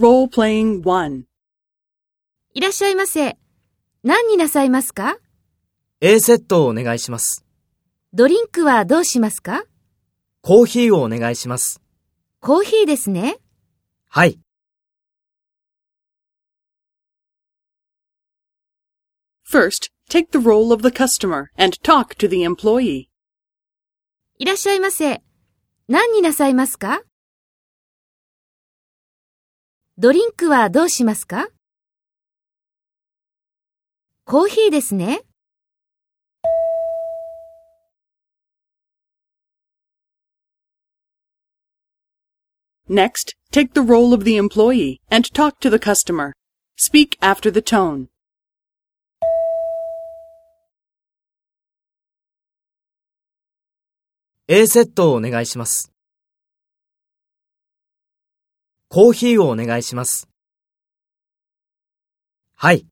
Role-playing 1. いらっしゃいませ。何になさいますか？A セットをお願いします。ドリンクはどうしますか？コーヒーをお願いします。コーヒーですね。はい。First, take the role of the customer and talk to the employee. いらっしゃいませ。何になさいますか？ドリンクはどうしますかコーヒーですね。Next, take the role of the employee and talk to the customer. Speak after the tone. 'A セットをお願いします。コーヒーをお願いします。はい。